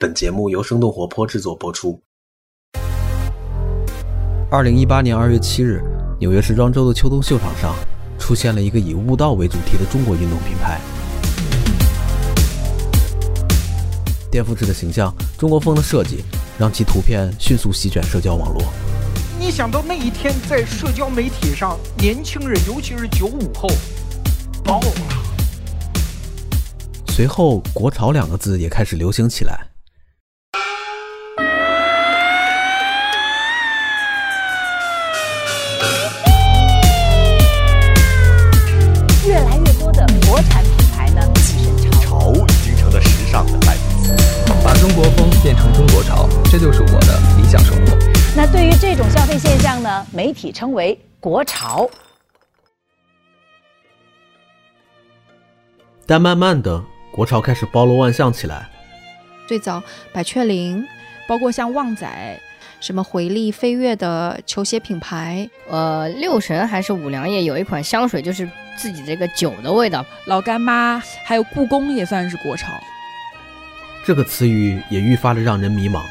本节目由生动活泼制作播出。二零一八年二月七日，纽约时装周的秋冬秀场上，出现了一个以悟道为主题的中国运动品牌。颠覆式的形象，中国风的设计，让其图片迅速席卷社交网络。你想到那一天，在社交媒体上，年轻人，尤其是九五后，爆了。随后，“国潮”两个字也开始流行起来。体称为“国潮”。但慢慢的，国潮开始包罗万象起来。最早，百雀羚，包括像旺仔、什么回力、飞跃的球鞋品牌，呃，六神还是五粮液有一款香水，就是自己这个酒的味道。老干妈，还有故宫也算是国潮。这个词语也愈发的让人迷茫。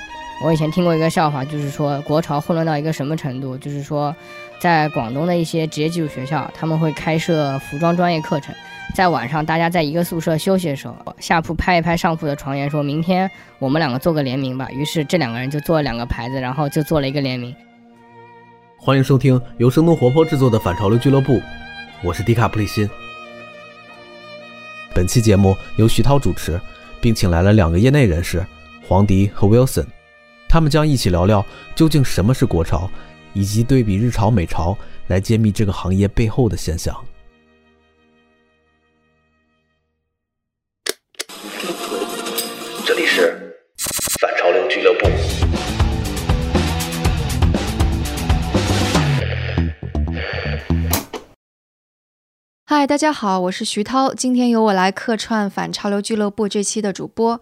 我以前听过一个笑话，就是说国潮混乱到一个什么程度，就是说，在广东的一些职业技术学校，他们会开设服装专业课程，在晚上大家在一个宿舍休息的时候，下铺拍一拍上铺的床沿，说明天我们两个做个联名吧。于是这两个人就做了两个牌子，然后就做了一个联名。欢迎收听由生动活泼制作的反潮流俱乐部，我是迪卡普里辛。本期节目由徐涛主持，并请来了两个业内人士，黄迪和 Wilson。他们将一起聊聊究竟什么是国潮，以及对比日潮、美潮来揭秘这个行业背后的现象。这里是反潮流俱乐部。嗨，大家好，我是徐涛，今天由我来客串反潮流俱乐部这期的主播。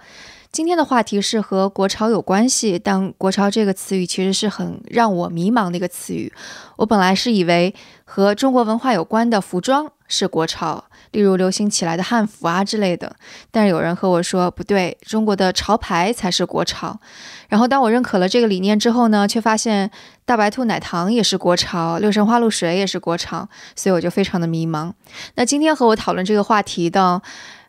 今天的话题是和国潮有关系，但国潮这个词语其实是很让我迷茫的一个词语。我本来是以为和中国文化有关的服装是国潮，例如流行起来的汉服啊之类的。但是有人和我说不对，中国的潮牌才是国潮。然后当我认可了这个理念之后呢，却发现大白兔奶糖也是国潮，六神花露水也是国潮，所以我就非常的迷茫。那今天和我讨论这个话题的。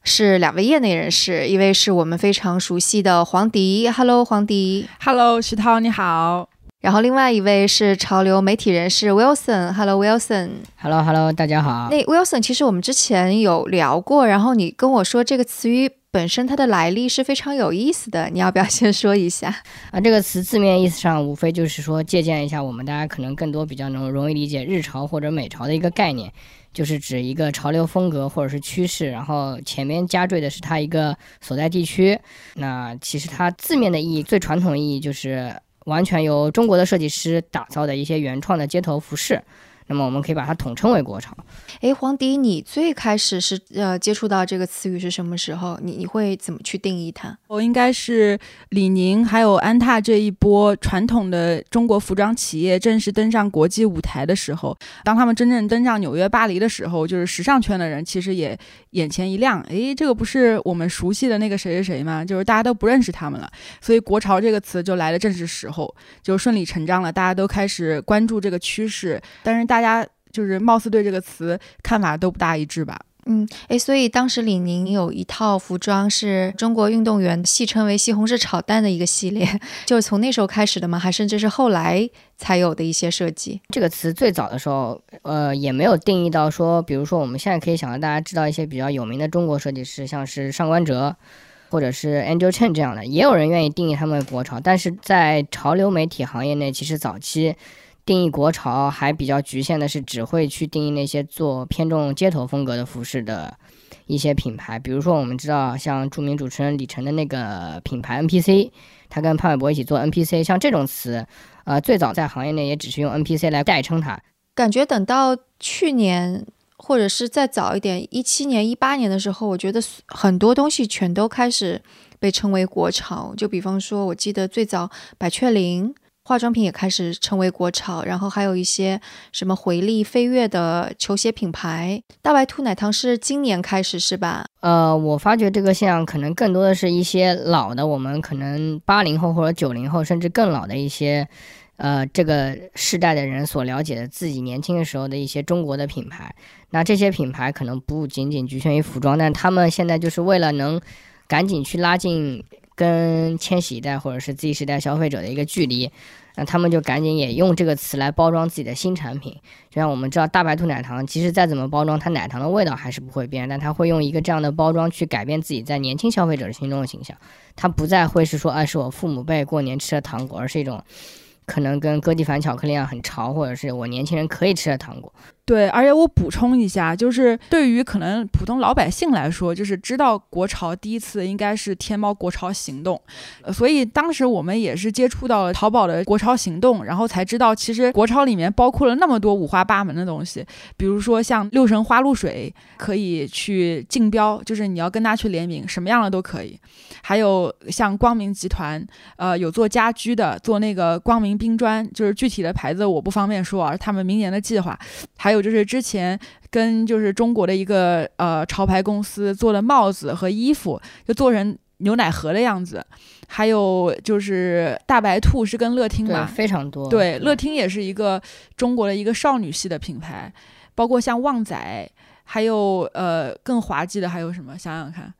是两位业内人士，一位是我们非常熟悉的黄迪，Hello，黄迪，Hello，徐涛，你好。然后另外一位是潮流媒体人士 Wilson，Hello，Wilson，Hello，Hello，大家好。那 Wilson，其实我们之前有聊过，然后你跟我说这个词语本身它的来历是非常有意思的，你要不要先说一下？啊，这个词字面意思上无非就是说借鉴一下我们大家可能更多比较能容易理解日潮或者美潮的一个概念。就是指一个潮流风格或者是趋势，然后前面加缀的是它一个所在地区。那其实它字面的意义，最传统意义就是完全由中国的设计师打造的一些原创的街头服饰。那么我们可以把它统称为国潮。哎，黄迪，你最开始是呃接触到这个词语是什么时候？你你会怎么去定义它？我应该是李宁还有安踏这一波传统的中国服装企业正式登上国际舞台的时候，当他们真正登上纽约、巴黎的时候，就是时尚圈的人其实也眼前一亮。哎，这个不是我们熟悉的那个谁谁谁吗？就是大家都不认识他们了，所以“国潮”这个词就来的正是时候，就顺理成章了。大家都开始关注这个趋势，但是大。大家就是貌似对这个词看法都不大一致吧？嗯，哎，所以当时李宁有一套服装是中国运动员戏称为“西红柿炒蛋”的一个系列，就是从那时候开始的吗？还甚至是后来才有的一些设计？这个词最早的时候，呃，也没有定义到说，比如说我们现在可以想到大家知道一些比较有名的中国设计师，像是上官哲或者是 Angel Chen 这样的，也有人愿意定义他们为国潮，但是在潮流媒体行业内，其实早期。定义国潮还比较局限的是，只会去定义那些做偏重街头风格的服饰的一些品牌，比如说我们知道像著名主持人李晨的那个品牌 NPC，他跟潘玮柏一起做 NPC，像这种词，呃，最早在行业内也只是用 NPC 来代称它。感觉等到去年或者是再早一点，一七年、一八年的时候，我觉得很多东西全都开始被称为国潮。就比方说，我记得最早百雀羚。化妆品也开始成为国潮，然后还有一些什么回力、飞跃的球鞋品牌。大白兔奶糖是今年开始是吧？呃，我发觉这个现象可能更多的是一些老的，我们可能八零后或者九零后，甚至更老的一些，呃，这个世代的人所了解的自己年轻的时候的一些中国的品牌。那这些品牌可能不仅仅局限于服装，但他们现在就是为了能赶紧去拉近。跟千禧一代或者是 Z 时代消费者的一个距离，那他们就赶紧也用这个词来包装自己的新产品。就像我们知道大白兔奶糖，其实再怎么包装，它奶糖的味道还是不会变，但它会用一个这样的包装去改变自己在年轻消费者心中的形象。它不再会是说，哎，是我父母辈过年吃的糖果，而是一种可能跟哥地凡巧克力一样很潮，或者是我年轻人可以吃的糖果。对，而且我补充一下，就是对于可能普通老百姓来说，就是知道国潮第一次应该是天猫国潮行动，呃，所以当时我们也是接触到了淘宝的国潮行动，然后才知道其实国潮里面包括了那么多五花八门的东西，比如说像六神花露水可以去竞标，就是你要跟他去联名，什么样的都可以，还有像光明集团，呃，有做家居的，做那个光明冰砖，就是具体的牌子我不方便说啊，他们明年的计划，还有。有就是之前跟就是中国的一个呃潮牌公司做的帽子和衣服，就做成牛奶盒的样子。还有就是大白兔是跟乐听嘛，非常多。对，乐听也是一个中国的一个少女系的品牌，包括像旺仔，还有呃更滑稽的还有什么？想想看。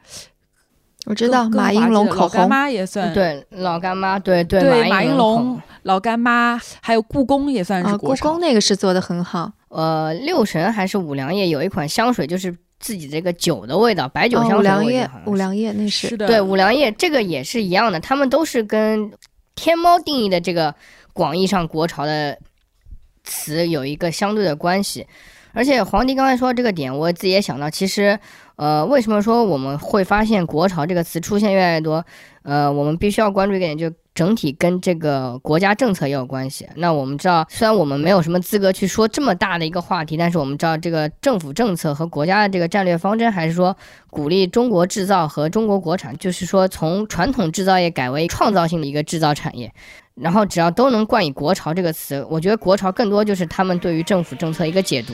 我知道马应龙口红妈也算对老干妈，对对对马应龙老干妈，还有故宫也算是故宫那个是做的很好。呃，六神还是五粮液有一款香水，就是自己这个酒的味道，白酒香水。五粮液，五粮液那是对五粮液这个也是一样的，他们都是跟天猫定义的这个广义上国潮的词有一个相对的关系。而且皇帝刚才说这个点，我自己也想到，其实。呃，为什么说我们会发现“国潮”这个词出现越来越多？呃，我们必须要关注一点，就整体跟这个国家政策也有关系。那我们知道，虽然我们没有什么资格去说这么大的一个话题，但是我们知道，这个政府政策和国家的这个战略方针，还是说鼓励中国制造和中国国产，就是说从传统制造业改为创造性的一个制造产业。然后只要都能冠以“国潮”这个词，我觉得“国潮”更多就是他们对于政府政策一个解读。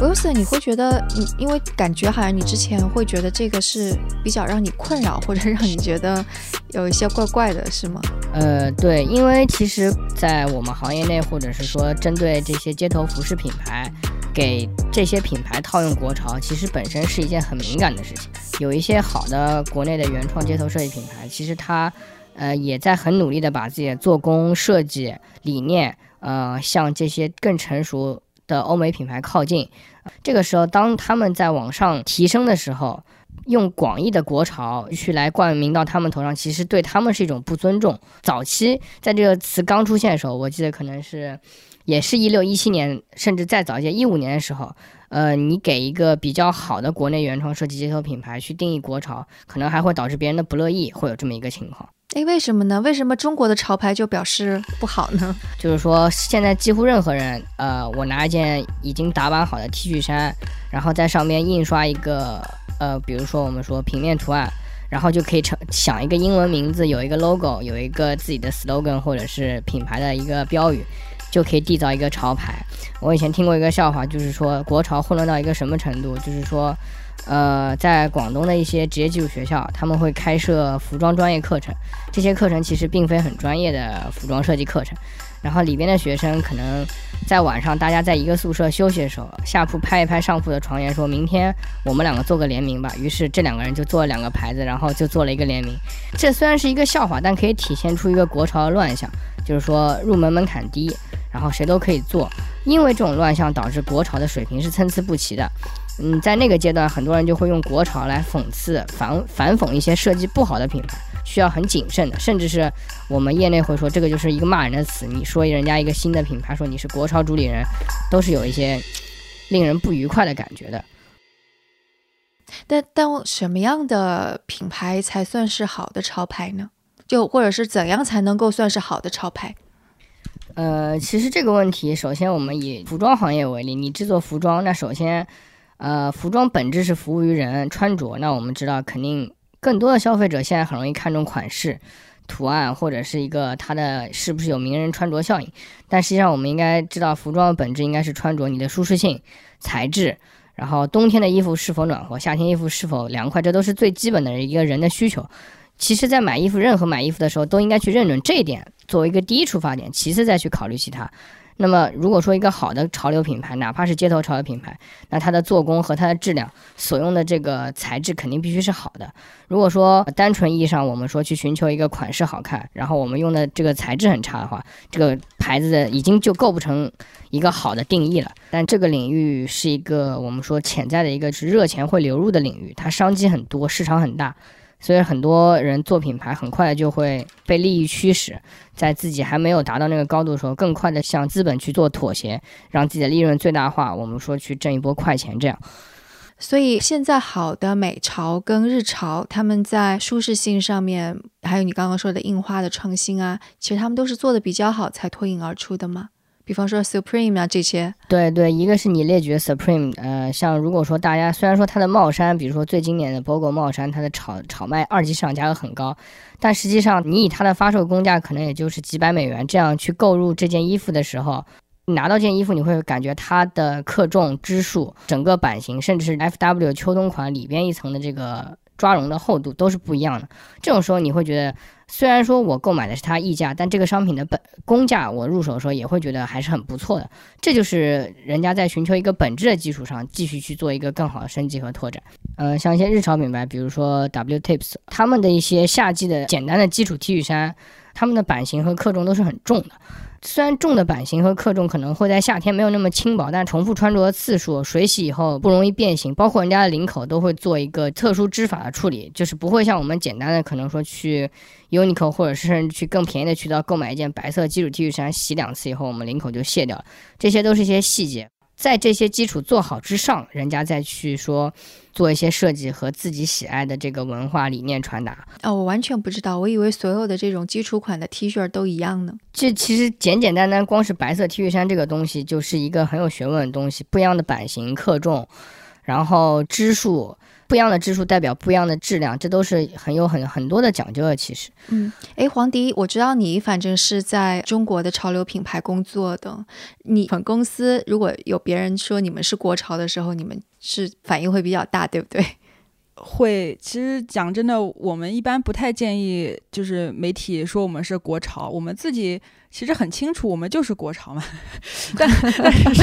Wilson，你会觉得你因为感觉好像你之前会觉得这个是比较让你困扰，或者让你觉得有一些怪怪的，是吗？呃，对，因为其实，在我们行业内，或者是说针对这些街头服饰品牌，给这些品牌套用国潮，其实本身是一件很敏感的事情。有一些好的国内的原创街头设计品牌，其实它呃也在很努力的把自己的做工、设计理念，呃，向这些更成熟的欧美品牌靠近。这个时候，当他们在往上提升的时候，用广义的国潮去来冠名到他们头上，其实对他们是一种不尊重。早期在这个词刚出现的时候，我记得可能是，也是一六一七年，甚至再早一些一五年的时候，呃，你给一个比较好的国内原创设计街头品牌去定义国潮，可能还会导致别人的不乐意，会有这么一个情况。哎，为什么呢？为什么中国的潮牌就表示不好呢？就是说，现在几乎任何人，呃，我拿一件已经打版好的 T 恤衫，然后在上面印刷一个，呃，比如说我们说平面图案，然后就可以成想一个英文名字，有一个 logo，有一个自己的 slogan 或者是品牌的一个标语，就可以缔造一个潮牌。我以前听过一个笑话，就是说国潮混乱到一个什么程度，就是说。呃，在广东的一些职业技术学校，他们会开设服装专业课程。这些课程其实并非很专业的服装设计课程。然后里边的学生可能在晚上，大家在一个宿舍休息的时候，下铺拍一拍上铺的床沿，说明天我们两个做个联名吧。于是这两个人就做了两个牌子，然后就做了一个联名。这虽然是一个笑话，但可以体现出一个国潮的乱象，就是说入门门槛低，然后谁都可以做。因为这种乱象导致国潮的水平是参差不齐的。嗯，在那个阶段，很多人就会用国潮来讽刺、反反讽一些设计不好的品牌，需要很谨慎的，甚至是我们业内会说这个就是一个骂人的词。你说人家一个新的品牌，说你是国潮主理人，都是有一些令人不愉快的感觉的。但但什么样的品牌才算是好的潮牌呢？就或者是怎样才能够算是好的潮牌？呃，其实这个问题，首先我们以服装行业为例，你制作服装，那首先。呃，服装本质是服务于人穿着，那我们知道肯定更多的消费者现在很容易看重款式、图案或者是一个它的是不是有名人穿着效应。但实际上，我们应该知道，服装的本质应该是穿着你的舒适性、材质，然后冬天的衣服是否暖和，夏天衣服是否凉快，这都是最基本的一个人的需求。其实，在买衣服，任何买衣服的时候，都应该去认准这一点作为一个第一出发点，其次再去考虑其他。那么，如果说一个好的潮流品牌，哪怕是街头潮流品牌，那它的做工和它的质量所用的这个材质肯定必须是好的。如果说单纯意义上我们说去寻求一个款式好看，然后我们用的这个材质很差的话，这个牌子的已经就构不成一个好的定义了。但这个领域是一个我们说潜在的一个是热钱会流入的领域，它商机很多，市场很大。所以很多人做品牌，很快就会被利益驱使，在自己还没有达到那个高度的时候，更快的向资本去做妥协，让自己的利润最大化。我们说去挣一波快钱，这样。所以现在好的美潮跟日潮，他们在舒适性上面，还有你刚刚说的印花的创新啊，其实他们都是做的比较好，才脱颖而出的嘛。比方说 Supreme 啊这些，对对，一个是你列举 Supreme，呃，像如果说大家虽然说它的帽衫，比如说最经典的 BOGO 帽衫，它的炒炒卖二级市场价格很高，但实际上你以它的发售工价可能也就是几百美元这样去购入这件衣服的时候，你拿到这件衣服你会感觉它的克重、支数、整个版型，甚至是 FW 秋冬款里边一层的这个抓绒的厚度都是不一样的。这种时候你会觉得。虽然说我购买的是它溢价，但这个商品的本工价，我入手的时候也会觉得还是很不错的。这就是人家在寻求一个本质的基础上，继续去做一个更好的升级和拓展。嗯，像一些日潮品牌，比如说 W Tips，他们的一些夏季的简单的基础 T 恤衫，他们的版型和克重都是很重的。虽然重的版型和克重可能会在夏天没有那么轻薄，但重复穿着的次数、水洗以后不容易变形，包括人家的领口都会做一个特殊织法的处理，就是不会像我们简单的可能说去 Uniqlo 或者是去更便宜的渠道购买一件白色基础 T 恤衫，洗两次以后我们领口就卸掉了，这些都是一些细节。在这些基础做好之上，人家再去说做一些设计和自己喜爱的这个文化理念传达。哦，我完全不知道，我以为所有的这种基础款的 T 恤都一样呢。这其实简简单单，光是白色 T 恤衫这个东西就是一个很有学问的东西，不一样的版型、克重，然后支数。不一样的支数代表不一样的质量，这都是很有很很多的讲究的。其实，嗯，哎，黄迪，我知道你反正是在中国的潮流品牌工作的，你们公司如果有别人说你们是国潮的时候，你们是反应会比较大，对不对？会，其实讲真的，我们一般不太建议，就是媒体说我们是国潮，我们自己。其实很清楚，我们就是国潮嘛。但但是，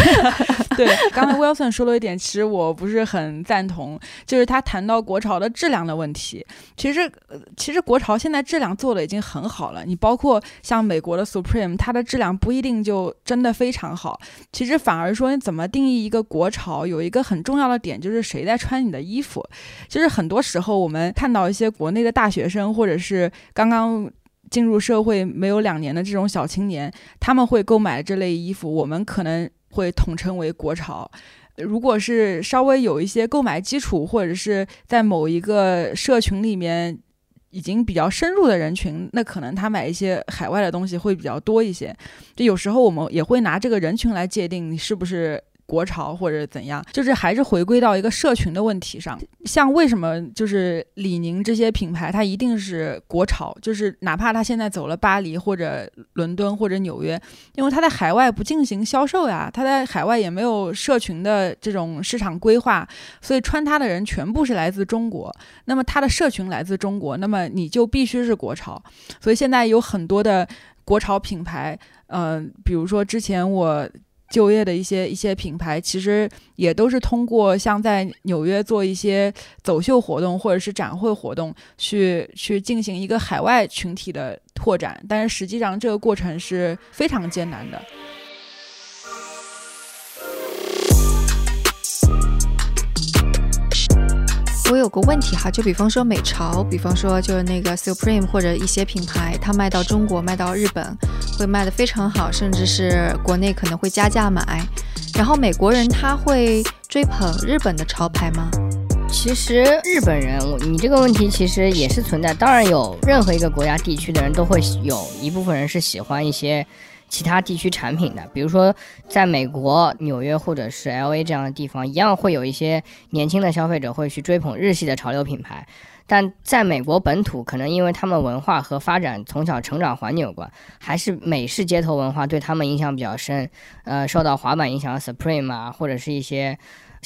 对刚才 Wilson 说了一点，其实我不是很赞同，就是他谈到国潮的质量的问题。其实，其实国潮现在质量做的已经很好了。你包括像美国的 Supreme，它的质量不一定就真的非常好。其实反而说，你怎么定义一个国潮，有一个很重要的点就是谁在穿你的衣服。就是很多时候我们看到一些国内的大学生，或者是刚刚。进入社会没有两年的这种小青年，他们会购买这类衣服，我们可能会统称为国潮。如果是稍微有一些购买基础，或者是在某一个社群里面已经比较深入的人群，那可能他买一些海外的东西会比较多一些。就有时候我们也会拿这个人群来界定你是不是。国潮或者怎样，就是还是回归到一个社群的问题上。像为什么就是李宁这些品牌，它一定是国潮，就是哪怕它现在走了巴黎或者伦敦或者纽约，因为它在海外不进行销售呀，它在海外也没有社群的这种市场规划，所以穿它的人全部是来自中国。那么它的社群来自中国，那么你就必须是国潮。所以现在有很多的国潮品牌，嗯，比如说之前我。就业的一些一些品牌，其实也都是通过像在纽约做一些走秀活动或者是展会活动，去去进行一个海外群体的拓展，但是实际上这个过程是非常艰难的。我有个问题哈，就比方说美潮，比方说就是那个 Supreme 或者一些品牌，它卖到中国、卖到日本会卖得非常好，甚至是国内可能会加价买。然后美国人他会追捧日本的潮牌吗？其实日本人，你这个问题其实也是存在。当然有任何一个国家地区的人都会有一部分人是喜欢一些其他地区产品的，比如说在美国纽约或者是 L A 这样的地方，一样会有一些年轻的消费者会去追捧日系的潮流品牌。但在美国本土，可能因为他们文化和发展从小成长环境有关，还是美式街头文化对他们影响比较深。呃，受到滑板影响 Supreme 啊，或者是一些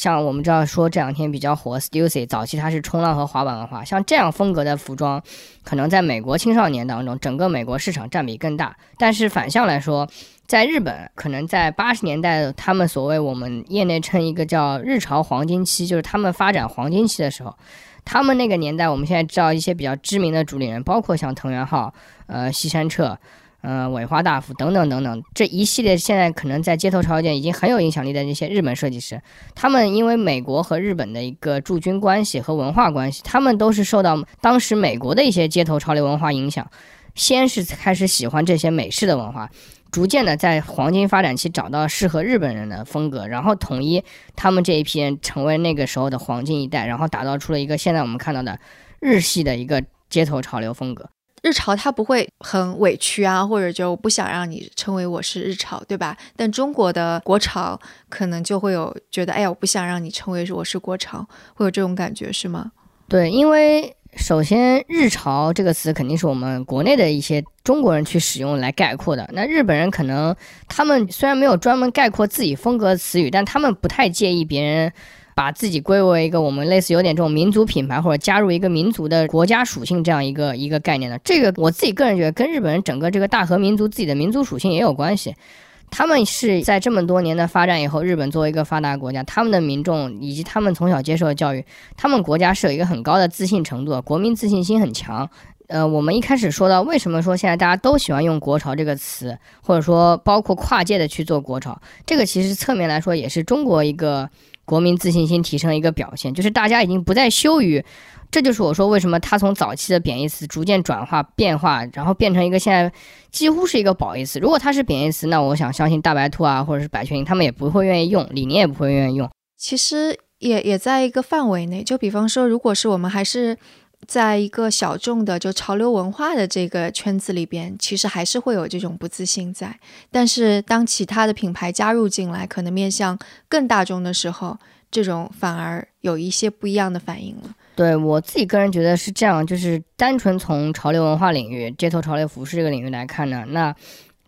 像我们知道说这两天比较火 Stussy，早期它是冲浪和滑板文化，像这样风格的服装，可能在美国青少年当中，整个美国市场占比更大。但是反向来说，在日本，可能在八十年代，他们所谓我们业内称一个叫日潮黄金期，就是他们发展黄金期的时候。他们那个年代，我们现在知道一些比较知名的主理人，包括像藤原浩、呃西山彻、呃尾花大辅等等等等，这一系列现在可能在街头潮流界已经很有影响力的那些日本设计师，他们因为美国和日本的一个驻军关系和文化关系，他们都是受到当时美国的一些街头潮流文化影响，先是开始喜欢这些美式的文化。逐渐的在黄金发展期找到适合日本人的风格，然后统一他们这一批人成为那个时候的黄金一代，然后打造出了一个现在我们看到的日系的一个街头潮流风格。日潮它不会很委屈啊，或者就不想让你称为我是日潮，对吧？但中国的国潮可能就会有觉得，哎呀，我不想让你称为我是国潮，会有这种感觉是吗？对，因为。首先，“日潮”这个词肯定是我们国内的一些中国人去使用来概括的。那日本人可能他们虽然没有专门概括自己风格的词语，但他们不太介意别人把自己归为一个我们类似有点这种民族品牌或者加入一个民族的国家属性这样一个一个概念的。这个我自己个人觉得跟日本人整个这个大和民族自己的民族属性也有关系。他们是在这么多年的发展以后，日本作为一个发达国家，他们的民众以及他们从小接受的教育，他们国家是有一个很高的自信程度，国民自信心很强。呃，我们一开始说到为什么说现在大家都喜欢用“国潮”这个词，或者说包括跨界的去做国潮，这个其实侧面来说也是中国一个国民自信心提升的一个表现，就是大家已经不再羞于。这就是我说为什么它从早期的贬义词逐渐转化变化，然后变成一个现在几乎是一个褒义词。如果它是贬义词，那我想相信大白兔啊，或者是百雀羚，他们也不会愿意用，李宁也不会愿意用。其实也也在一个范围内，就比方说，如果是我们还是在一个小众的就潮流文化的这个圈子里边，其实还是会有这种不自信在。但是当其他的品牌加入进来，可能面向更大众的时候，这种反而有一些不一样的反应了。对我自己个人觉得是这样，就是单纯从潮流文化领域、街头潮流服饰这个领域来看呢，那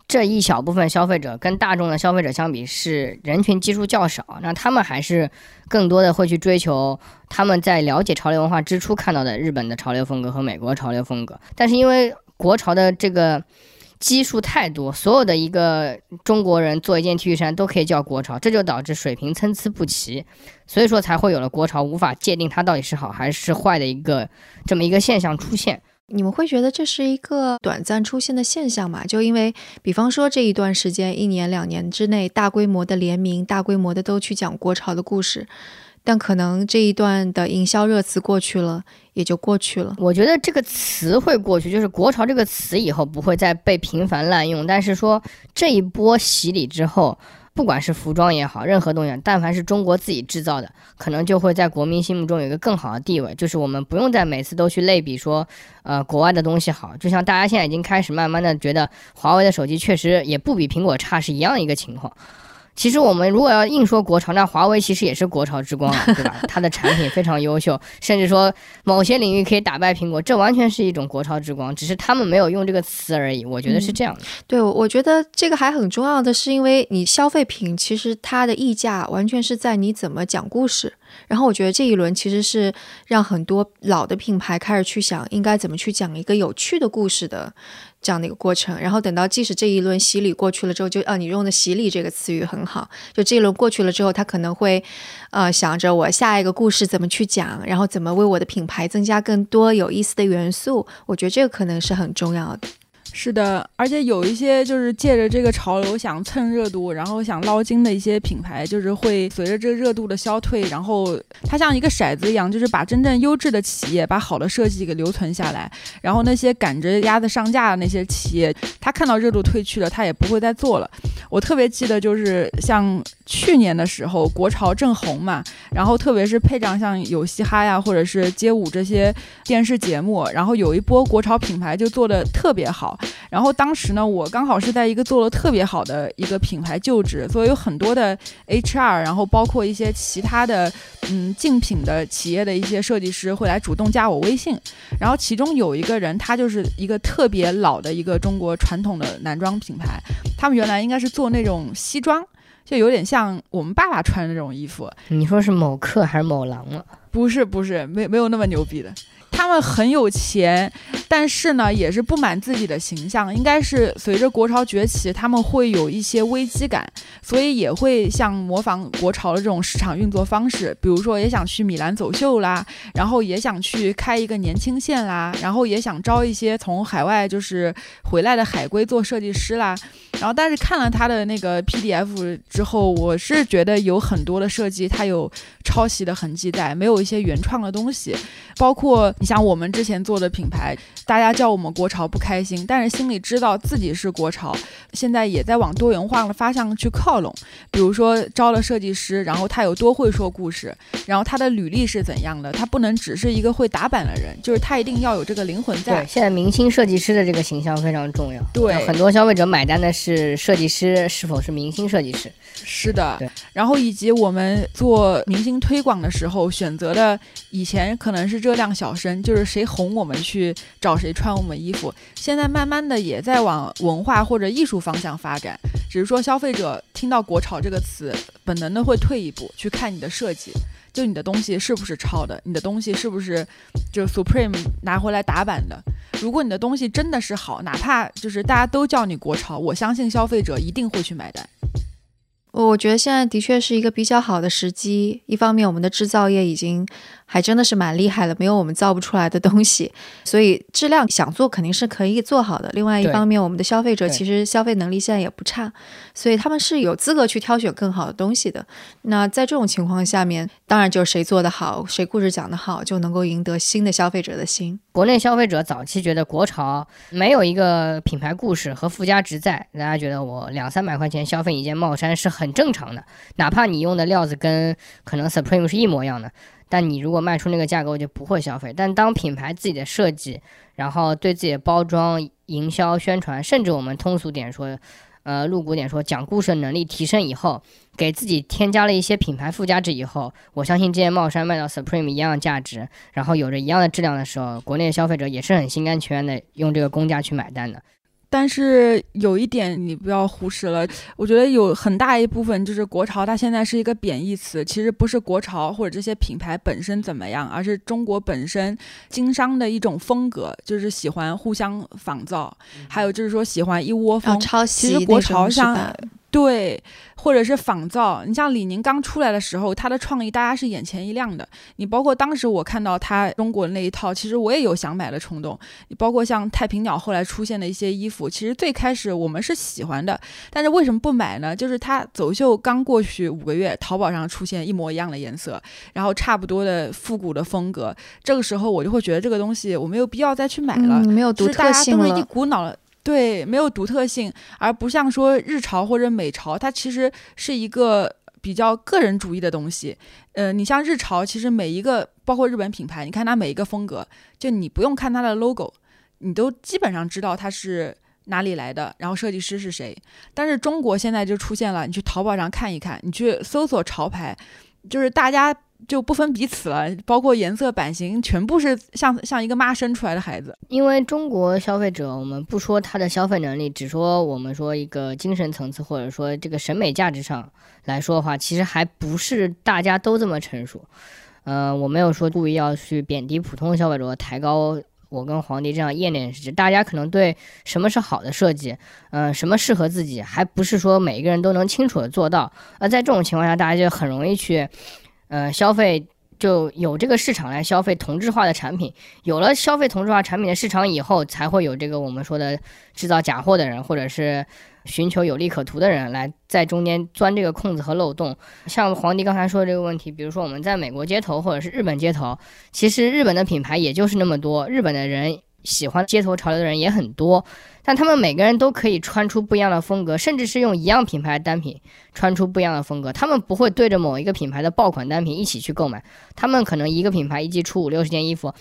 这一小部分消费者跟大众的消费者相比是人群基数较少，那他们还是更多的会去追求他们在了解潮流文化之初看到的日本的潮流风格和美国潮流风格，但是因为国潮的这个。基数太多，所有的一个中国人做一件 T 恤衫都可以叫国潮，这就导致水平参差不齐，所以说才会有了国潮无法界定它到底是好还是坏的一个这么一个现象出现。你们会觉得这是一个短暂出现的现象吗？就因为，比方说这一段时间，一年两年之内，大规模的联名，大规模的都去讲国潮的故事。但可能这一段的营销热词过去了，也就过去了。我觉得这个词会过去，就是“国潮”这个词以后不会再被频繁滥用。但是说这一波洗礼之后，不管是服装也好，任何东西，但凡是中国自己制造的，可能就会在国民心目中有一个更好的地位。就是我们不用再每次都去类比说，呃，国外的东西好。就像大家现在已经开始慢慢的觉得，华为的手机确实也不比苹果差，是一样一个情况。其实我们如果要硬说国潮，那华为其实也是国潮之光啊，对吧？它的产品非常优秀，甚至说某些领域可以打败苹果，这完全是一种国潮之光，只是他们没有用这个词而已。我觉得是这样的。对，我觉得这个还很重要的是，因为你消费品其实它的溢价完全是在你怎么讲故事。然后我觉得这一轮其实是让很多老的品牌开始去想应该怎么去讲一个有趣的故事的。这样的一个过程，然后等到即使这一轮洗礼过去了之后，就啊，你用的“洗礼”这个词语很好。就这一轮过去了之后，他可能会，呃，想着我下一个故事怎么去讲，然后怎么为我的品牌增加更多有意思的元素。我觉得这个可能是很重要的。是的，而且有一些就是借着这个潮流想蹭热度，然后想捞金的一些品牌，就是会随着这个热度的消退，然后它像一个骰子一样，就是把真正优质的企业、把好的设计给留存下来，然后那些赶着鸭子上架的那些企业，他看到热度退去了，他也不会再做了。我特别记得就是像去年的时候，国潮正红嘛，然后特别是配上像有嘻哈呀，或者是街舞这些电视节目，然后有一波国潮品牌就做的特别好。然后当时呢，我刚好是在一个做的特别好的一个品牌就职，所以有很多的 HR，然后包括一些其他的嗯竞品的企业的一些设计师会来主动加我微信。然后其中有一个人，他就是一个特别老的一个中国传统的男装品牌，他们原来应该是做那种西装。就有点像我们爸爸穿的那种衣服。你说是某客还是某狼了？不是，不是，没没有那么牛逼的。他们很有钱，但是呢，也是不满自己的形象。应该是随着国潮崛起，他们会有一些危机感，所以也会像模仿国潮的这种市场运作方式。比如说，也想去米兰走秀啦，然后也想去开一个年轻线啦，然后也想招一些从海外就是回来的海归做设计师啦。然后，但是看了他的那个 PDF 之后，我是觉得有很多的设计，它有抄袭的痕迹在，没有一些原创的东西。包括你像我们之前做的品牌，大家叫我们国潮不开心，但是心里知道自己是国潮，现在也在往多元化的方向去靠拢。比如说招了设计师，然后他有多会说故事，然后他的履历是怎样的，他不能只是一个会打板的人，就是他一定要有这个灵魂在。对，现在明星设计师的这个形象非常重要。对，很多消费者买单的是。是设计师是否是明星设计师？是的，然后以及我们做明星推广的时候选择的，以前可能是热量小生，就是谁哄我们去找谁穿我们衣服。现在慢慢的也在往文化或者艺术方向发展，只是说消费者听到国潮这个词，本能的会退一步去看你的设计，就你的东西是不是抄的，你的东西是不是就 Supreme 拿回来打版的。如果你的东西真的是好，哪怕就是大家都叫你国潮，我相信消费者一定会去买单。我觉得现在的确是一个比较好的时机，一方面我们的制造业已经。还真的是蛮厉害的，没有我们造不出来的东西，所以质量想做肯定是可以做好的。另外一方面，我们的消费者其实消费能力现在也不差，所以他们是有资格去挑选更好的东西的。那在这种情况下面，当然就是谁做得好，谁故事讲得好，就能够赢得新的消费者的心。国内消费者早期觉得国潮没有一个品牌故事和附加值在，大家觉得我两三百块钱消费一件帽衫是很正常的，哪怕你用的料子跟可能 Supreme 是一模一样的。但你如果卖出那个价格，我就不会消费。但当品牌自己的设计，然后对自己的包装、营销、宣传，甚至我们通俗点说，呃，露骨点说，讲故事的能力提升以后，给自己添加了一些品牌附加值以后，我相信这件帽衫卖到 Supreme 一样价值，然后有着一样的质量的时候，国内的消费者也是很心甘情愿的用这个公价去买单的。但是有一点你不要忽视了，我觉得有很大一部分就是国潮，它现在是一个贬义词。其实不是国潮或者这些品牌本身怎么样，而是中国本身经商的一种风格，就是喜欢互相仿造，还有就是说喜欢一窝蜂抄袭。其实国潮像。对，或者是仿造。你像李宁刚出来的时候，他的创意大家是眼前一亮的。你包括当时我看到他中国那一套，其实我也有想买的冲动。你包括像太平鸟后来出现的一些衣服，其实最开始我们是喜欢的，但是为什么不买呢？就是它走秀刚过去五个月，淘宝上出现一模一样的颜色，然后差不多的复古的风格，这个时候我就会觉得这个东西我没有必要再去买了，没有独特性了，一股脑。对，没有独特性，而不像说日潮或者美潮，它其实是一个比较个人主义的东西。呃，你像日潮，其实每一个包括日本品牌，你看它每一个风格，就你不用看它的 logo，你都基本上知道它是哪里来的，然后设计师是谁。但是中国现在就出现了，你去淘宝上看一看，你去搜索潮牌，就是大家。就不分彼此了，包括颜色、版型，全部是像像一个妈生出来的孩子。因为中国消费者，我们不说他的消费能力，只说我们说一个精神层次，或者说这个审美价值上来说的话，其实还不是大家都这么成熟。嗯，我没有说故意要去贬低普通消费者，抬高我跟皇帝这样业内人士。大家可能对什么是好的设计，嗯，什么适合自己，还不是说每一个人都能清楚的做到。而在这种情况下，大家就很容易去。呃，消费就有这个市场来消费同质化的产品，有了消费同质化产品的市场以后，才会有这个我们说的制造假货的人，或者是寻求有利可图的人来在中间钻这个空子和漏洞。像皇帝刚才说的这个问题，比如说我们在美国街头或者是日本街头，其实日本的品牌也就是那么多，日本的人喜欢街头潮流的人也很多，但他们每个人都可以穿出不一样的风格，甚至是用一样品牌的单品穿出不一样的风格。他们不会对着某一个品牌的爆款单品一起去购买，他们可能一个品牌一季出五六十件衣服。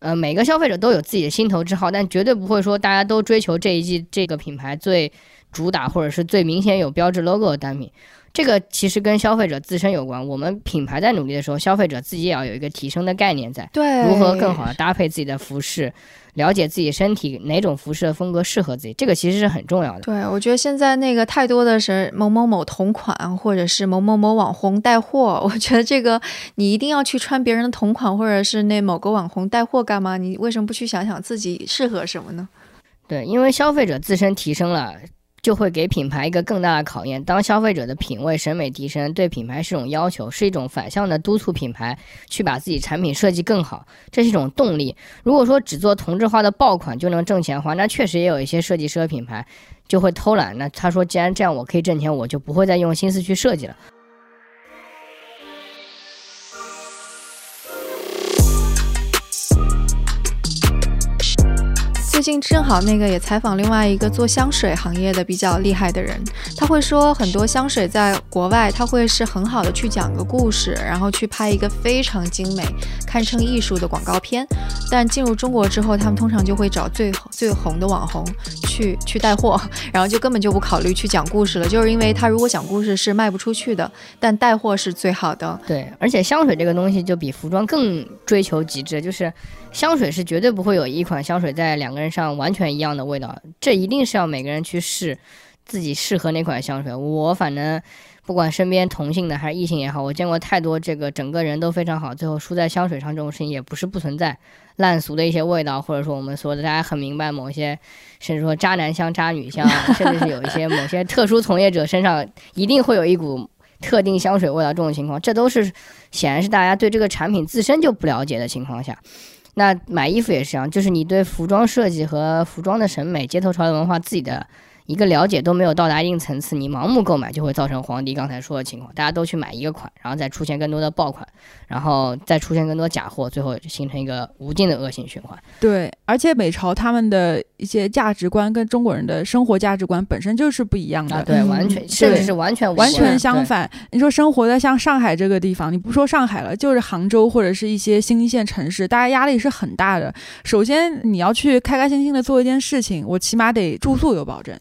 呃，每个消费者都有自己的心头之好，但绝对不会说大家都追求这一季这个品牌最主打或者是最明显有标志 logo 的单品。这个其实跟消费者自身有关。我们品牌在努力的时候，消费者自己也要有一个提升的概念在，对，如何更好的搭配自己的服饰，了解自己身体哪种服饰的风格适合自己，这个其实是很重要的。对，我觉得现在那个太多的是某某某同款，或者是某某某网红带货。我觉得这个你一定要去穿别人的同款，或者是那某个网红带货干嘛？你为什么不去想想自己适合什么呢？对，因为消费者自身提升了。就会给品牌一个更大的考验。当消费者的品味审美提升，对品牌是一种要求，是一种反向的督促品牌去把自己产品设计更好，这是一种动力。如果说只做同质化的爆款就能挣钱的话，那确实也有一些设计师和品牌就会偷懒。那他说，既然这样我可以挣钱，我就不会再用心思去设计了。最近正好那个也采访另外一个做香水行业的比较厉害的人，他会说很多香水在国外，他会是很好的去讲个故事，然后去拍一个非常精美、堪称艺术的广告片。但进入中国之后，他们通常就会找最最红的网红去去带货，然后就根本就不考虑去讲故事了，就是因为他如果讲故事是卖不出去的，但带货是最好的。对，而且香水这个东西就比服装更追求极致，就是香水是绝对不会有一款香水在两个人。上完全一样的味道，这一定是要每个人去试自己适合哪款香水。我反正不管身边同性的还是异性也好，我见过太多这个整个人都非常好，最后输在香水上这种事情也不是不存在。烂俗的一些味道，或者说我们说的大家很明白某些，甚至说渣男香、渣女香，甚至是有一些某些特殊从业者身上一定会有一股特定香水味道这种情况，这都是显然是大家对这个产品自身就不了解的情况下。那买衣服也是这样，就是你对服装设计和服装的审美、街头潮流文化自己的。一个了解都没有到达一定层次，你盲目购买就会造成黄迪刚才说的情况，大家都去买一个款，然后再出现更多的爆款，然后再出现更多假货，最后形成一个无尽的恶性循环。对，而且美潮他们的一些价值观跟中国人的生活价值观本身就是不一样的，对，完全甚至是完全完全相反。你说生活在像上海这个地方，你不说上海了，就是杭州或者是一些新一线城市，大家压力是很大的。首先你要去开开心心的做一件事情，我起码得住宿有保证。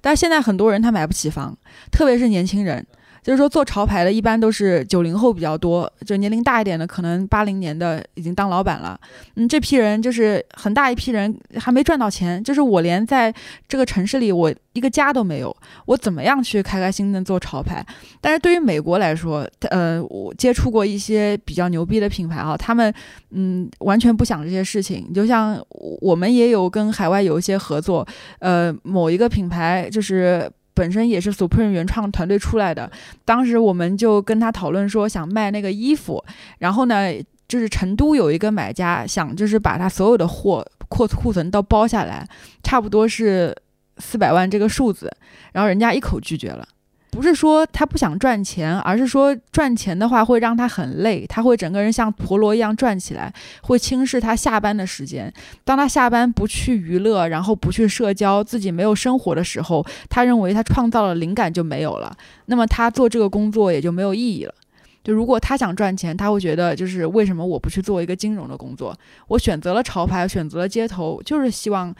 但是现在很多人他买不起房，特别是年轻人。就是说，做潮牌的一般都是九零后比较多，就年龄大一点的，可能八零年的已经当老板了。嗯，这批人就是很大一批人，还没赚到钱。就是我连在这个城市里，我一个家都没有，我怎么样去开开心心做潮牌？但是对于美国来说，呃，我接触过一些比较牛逼的品牌啊，他们嗯完全不想这些事情。就像我们也有跟海外有一些合作，呃，某一个品牌就是。本身也是 Supreme 原创团队出来的，当时我们就跟他讨论说想卖那个衣服，然后呢，就是成都有一个买家想就是把他所有的货库库存都包下来，差不多是四百万这个数字，然后人家一口拒绝了。不是说他不想赚钱，而是说赚钱的话会让他很累，他会整个人像陀螺一样转起来，会轻视他下班的时间。当他下班不去娱乐，然后不去社交，自己没有生活的时候，他认为他创造了灵感就没有了，那么他做这个工作也就没有意义了。就如果他想赚钱，他会觉得就是为什么我不去做一个金融的工作？我选择了潮牌，选择了街头，就是希望。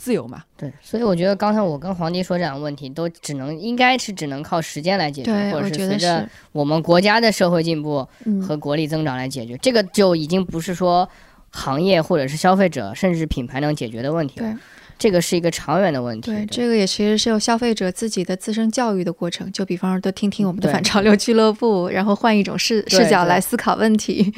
自由嘛，对，所以我觉得刚才我跟黄迪说这两个问题，都只能应该是只能靠时间来解决，或者是随着我们国家的社会进步和国力增长来解决。这个就已经不是说行业或者是消费者甚至品牌能解决的问题了。这个是一个长远的问题。对，这个也其实是有消费者自己的自身教育的过程。就比方说，多听听我们的反潮流俱乐部，然后换一种视视角来思考问题。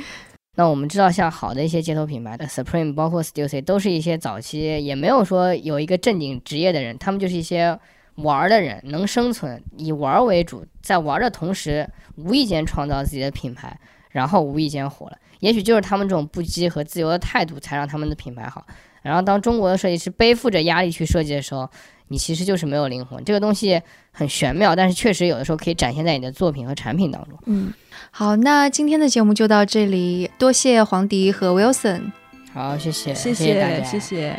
那我们知道，像好的一些街头品牌的 Supreme，包括 Stussy，都是一些早期也没有说有一个正经职业的人，他们就是一些玩的人，能生存，以玩为主，在玩的同时，无意间创造自己的品牌，然后无意间火了。也许就是他们这种不羁和自由的态度，才让他们的品牌好。然后，当中国的设计师背负着压力去设计的时候，你其实就是没有灵魂。这个东西很玄妙，但是确实有的时候可以展现在你的作品和产品当中。嗯。好，那今天的节目就到这里，多谢黄迪和 Wilson。好，谢谢，谢谢大家，谢谢。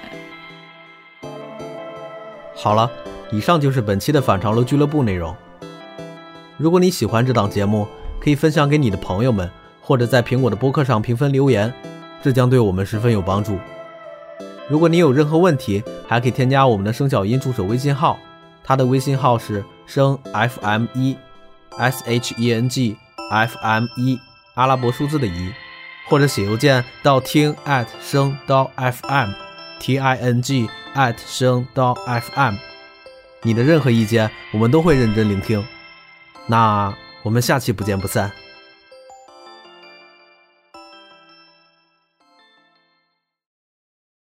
好了，以上就是本期的反潮流俱乐部内容。如果你喜欢这档节目，可以分享给你的朋友们，或者在苹果的播客上评分留言，这将对我们十分有帮助。如果你有任何问题，还可以添加我们的声小音助手微信号，他的微信号是声 FM 一 S H E N G F M 一阿拉伯数字的一，或者写邮件到听 at 声到 FM T I N G at 声到 FM。你的任何意见，我们都会认真聆听。那我们下期不见不散。